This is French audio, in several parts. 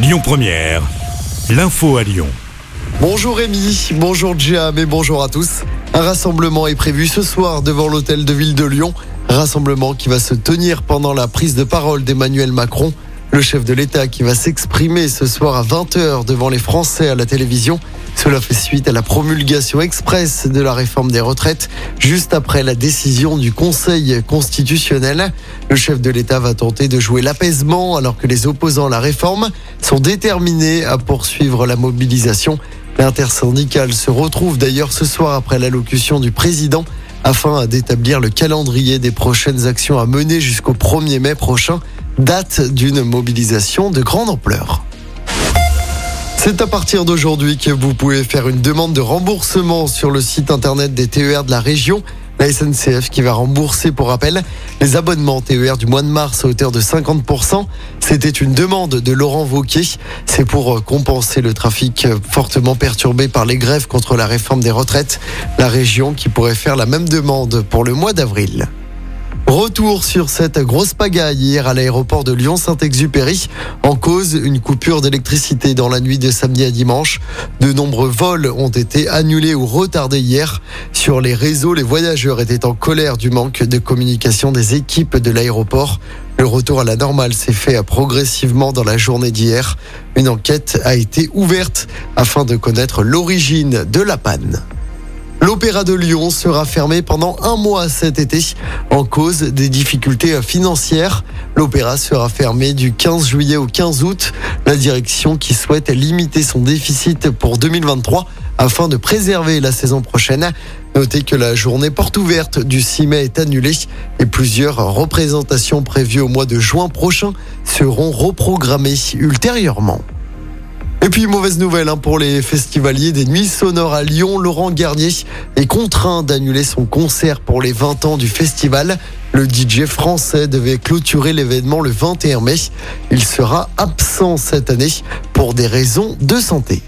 Lyon Première, l'info à Lyon. Bonjour Rémi, bonjour Jam et bonjour à tous. Un rassemblement est prévu ce soir devant l'hôtel de ville de Lyon. Rassemblement qui va se tenir pendant la prise de parole d'Emmanuel Macron, le chef de l'État qui va s'exprimer ce soir à 20h devant les Français à la télévision. Cela fait suite à la promulgation express de la réforme des retraites, juste après la décision du Conseil constitutionnel. Le chef de l'État va tenter de jouer l'apaisement alors que les opposants à la réforme sont déterminés à poursuivre la mobilisation. L'intersyndicale se retrouve d'ailleurs ce soir après l'allocution du président afin d'établir le calendrier des prochaines actions à mener jusqu'au 1er mai prochain, date d'une mobilisation de grande ampleur. C'est à partir d'aujourd'hui que vous pouvez faire une demande de remboursement sur le site internet des TER de la région. La SNCF qui va rembourser, pour rappel, les abonnements TER du mois de mars à hauteur de 50%. C'était une demande de Laurent Vauquier. C'est pour compenser le trafic fortement perturbé par les grèves contre la réforme des retraites. La région qui pourrait faire la même demande pour le mois d'avril. Retour sur cette grosse pagaille hier à l'aéroport de Lyon-Saint-Exupéry. En cause, une coupure d'électricité dans la nuit de samedi à dimanche. De nombreux vols ont été annulés ou retardés hier. Sur les réseaux, les voyageurs étaient en colère du manque de communication des équipes de l'aéroport. Le retour à la normale s'est fait progressivement dans la journée d'hier. Une enquête a été ouverte afin de connaître l'origine de la panne. L'Opéra de Lyon sera fermé pendant un mois cet été en cause des difficultés financières. L'Opéra sera fermé du 15 juillet au 15 août. La direction qui souhaite limiter son déficit pour 2023 afin de préserver la saison prochaine. Notez que la journée porte ouverte du 6 mai est annulée et plusieurs représentations prévues au mois de juin prochain seront reprogrammées ultérieurement. Et puis mauvaise nouvelle hein, pour les festivaliers des Nuits Sonores à Lyon. Laurent Garnier est contraint d'annuler son concert pour les 20 ans du festival. Le DJ français devait clôturer l'événement le 21 mai. Il sera absent cette année pour des raisons de santé.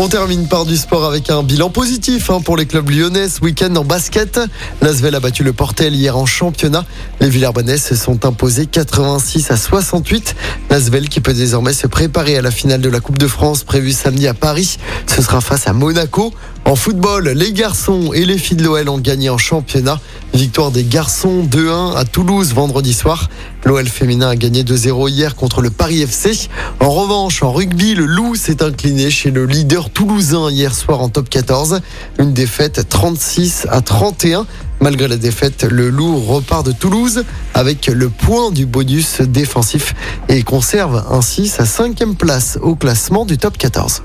On termine par du sport avec un bilan positif hein, pour les clubs lyonnais week-end en basket. L'Asvel a battu le Portel hier en championnat. Les Villarbonnais se sont imposés 86 à 68. L'Asvel qui peut désormais se préparer à la finale de la Coupe de France prévue samedi à Paris. Ce sera face à Monaco. En football, les garçons et les filles de l'OL ont gagné en championnat. Victoire des garçons 2-1 à Toulouse vendredi soir. L'OL féminin a gagné 2-0 hier contre le Paris FC. En revanche, en rugby, le Loup s'est incliné chez le leader toulousain hier soir en top 14. Une défaite 36 à 31. Malgré la défaite, le Loup repart de Toulouse avec le point du bonus défensif et conserve ainsi sa cinquième place au classement du top 14.